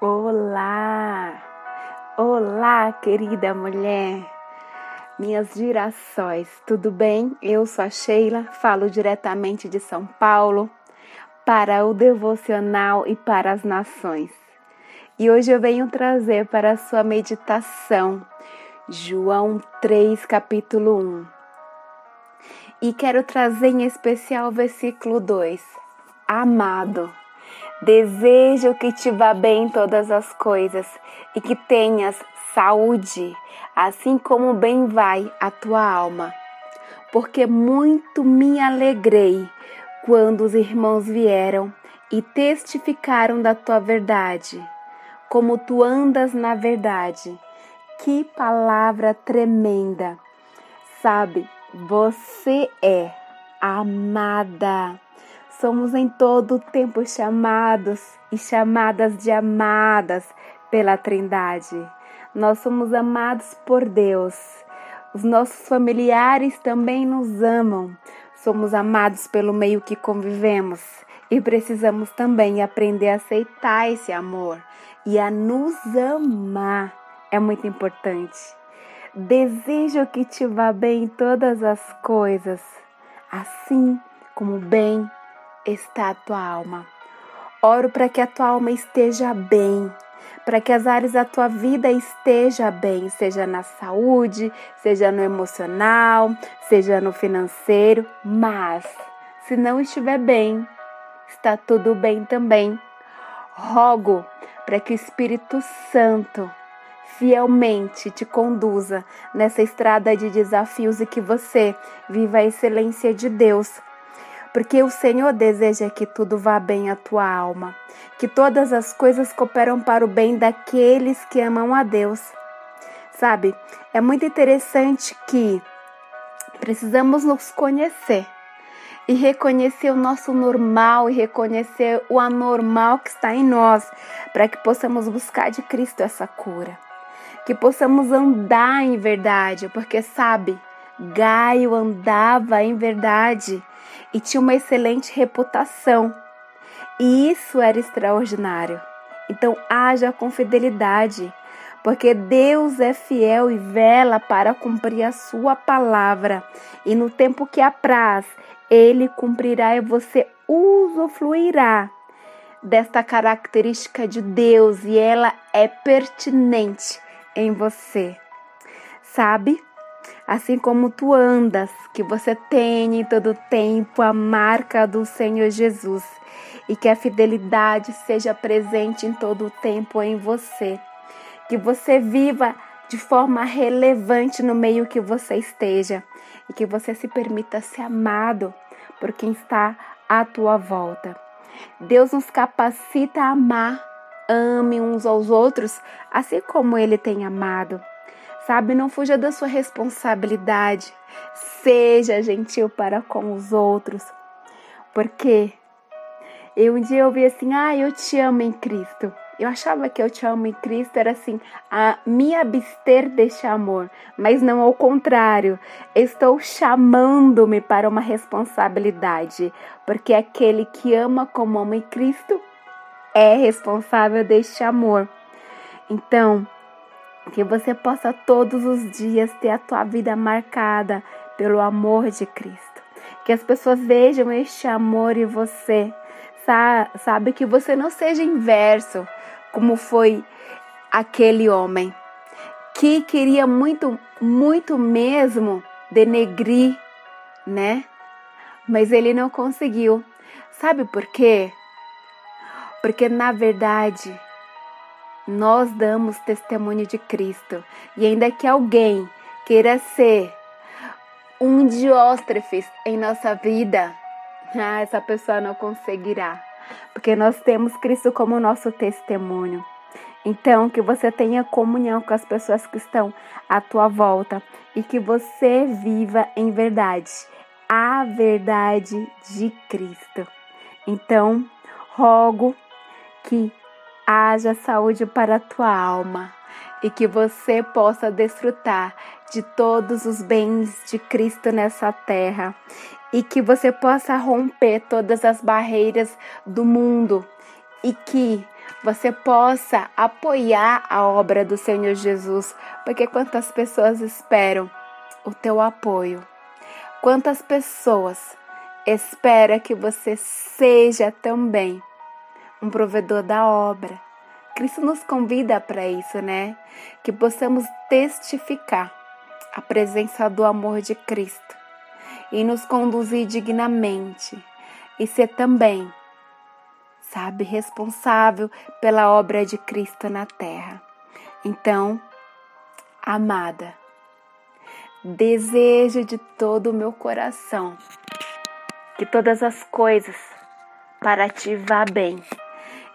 Olá! Olá, querida mulher! Minhas girassóis, tudo bem? Eu sou a Sheila, falo diretamente de São Paulo para o devocional e para as nações. E hoje eu venho trazer para a sua meditação João 3, capítulo 1. E quero trazer em especial o versículo 2. Amado, desejo que te vá bem todas as coisas e que tenhas saúde, assim como bem vai a tua alma. Porque muito me alegrei quando os irmãos vieram e testificaram da tua verdade, como tu andas na verdade que palavra tremenda! Sabe, você é amada. Somos em todo o tempo chamados e chamadas de amadas pela Trindade. Nós somos amados por Deus. Os nossos familiares também nos amam. Somos amados pelo meio que convivemos e precisamos também aprender a aceitar esse amor e a nos amar é muito importante. Desejo que te vá bem em todas as coisas, assim como bem está a tua alma. Oro para que a tua alma esteja bem, para que as áreas da tua vida esteja bem, seja na saúde, seja no emocional, seja no financeiro, mas se não estiver bem, está tudo bem também. Rogo para que o Espírito Santo fielmente te conduza nessa estrada de desafios e que você viva a excelência de Deus. Porque o Senhor deseja que tudo vá bem à tua alma, que todas as coisas cooperam para o bem daqueles que amam a Deus. Sabe, é muito interessante que precisamos nos conhecer e reconhecer o nosso normal e reconhecer o anormal que está em nós, para que possamos buscar de Cristo essa cura que possamos andar em verdade, porque sabe, Gaio andava em verdade e tinha uma excelente reputação. E isso era extraordinário. Então, haja com fidelidade, porque Deus é fiel e vela para cumprir a sua palavra. E no tempo que apraz, ele cumprirá e você usufruirá desta característica de Deus e ela é pertinente em você. Sabe? Assim como tu andas, que você tenha em todo tempo a marca do Senhor Jesus e que a fidelidade seja presente em todo o tempo em você. Que você viva de forma relevante no meio que você esteja e que você se permita ser amado por quem está à tua volta. Deus nos capacita a amar Ame uns aos outros, assim como ele tem amado. Sabe, não fuja da sua responsabilidade. Seja gentil para com os outros. Porque eu um dia ouvi assim: "Ah, eu te amo em Cristo". Eu achava que eu te amo em Cristo era assim, a me abster deste amor, mas não ao contrário. Estou chamando-me para uma responsabilidade, porque aquele que ama como ama em Cristo é responsável deste amor. Então, que você possa todos os dias ter a tua vida marcada pelo amor de Cristo. Que as pessoas vejam este amor em você. Sabe que você não seja inverso, como foi aquele homem que queria muito, muito mesmo denegrir, né? Mas ele não conseguiu. Sabe por quê? porque na verdade nós damos testemunho de Cristo e ainda que alguém queira ser um dióstrefes em nossa vida, ah, essa pessoa não conseguirá, porque nós temos Cristo como nosso testemunho. Então, que você tenha comunhão com as pessoas que estão à tua volta e que você viva em verdade, a verdade de Cristo. Então, rogo que haja saúde para a tua alma e que você possa desfrutar de todos os bens de Cristo nessa terra e que você possa romper todas as barreiras do mundo e que você possa apoiar a obra do Senhor Jesus, porque quantas pessoas esperam o teu apoio. Quantas pessoas esperam que você seja também um provedor da obra. Cristo nos convida para isso, né? Que possamos testificar a presença do amor de Cristo e nos conduzir dignamente e ser também, sabe, responsável pela obra de Cristo na terra. Então, amada, desejo de todo o meu coração que todas as coisas para ti vá bem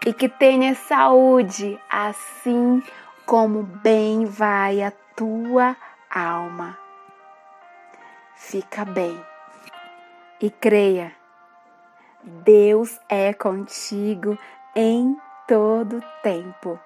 e que tenha saúde, assim como bem vai a tua alma. Fica bem e creia, Deus é contigo em todo tempo.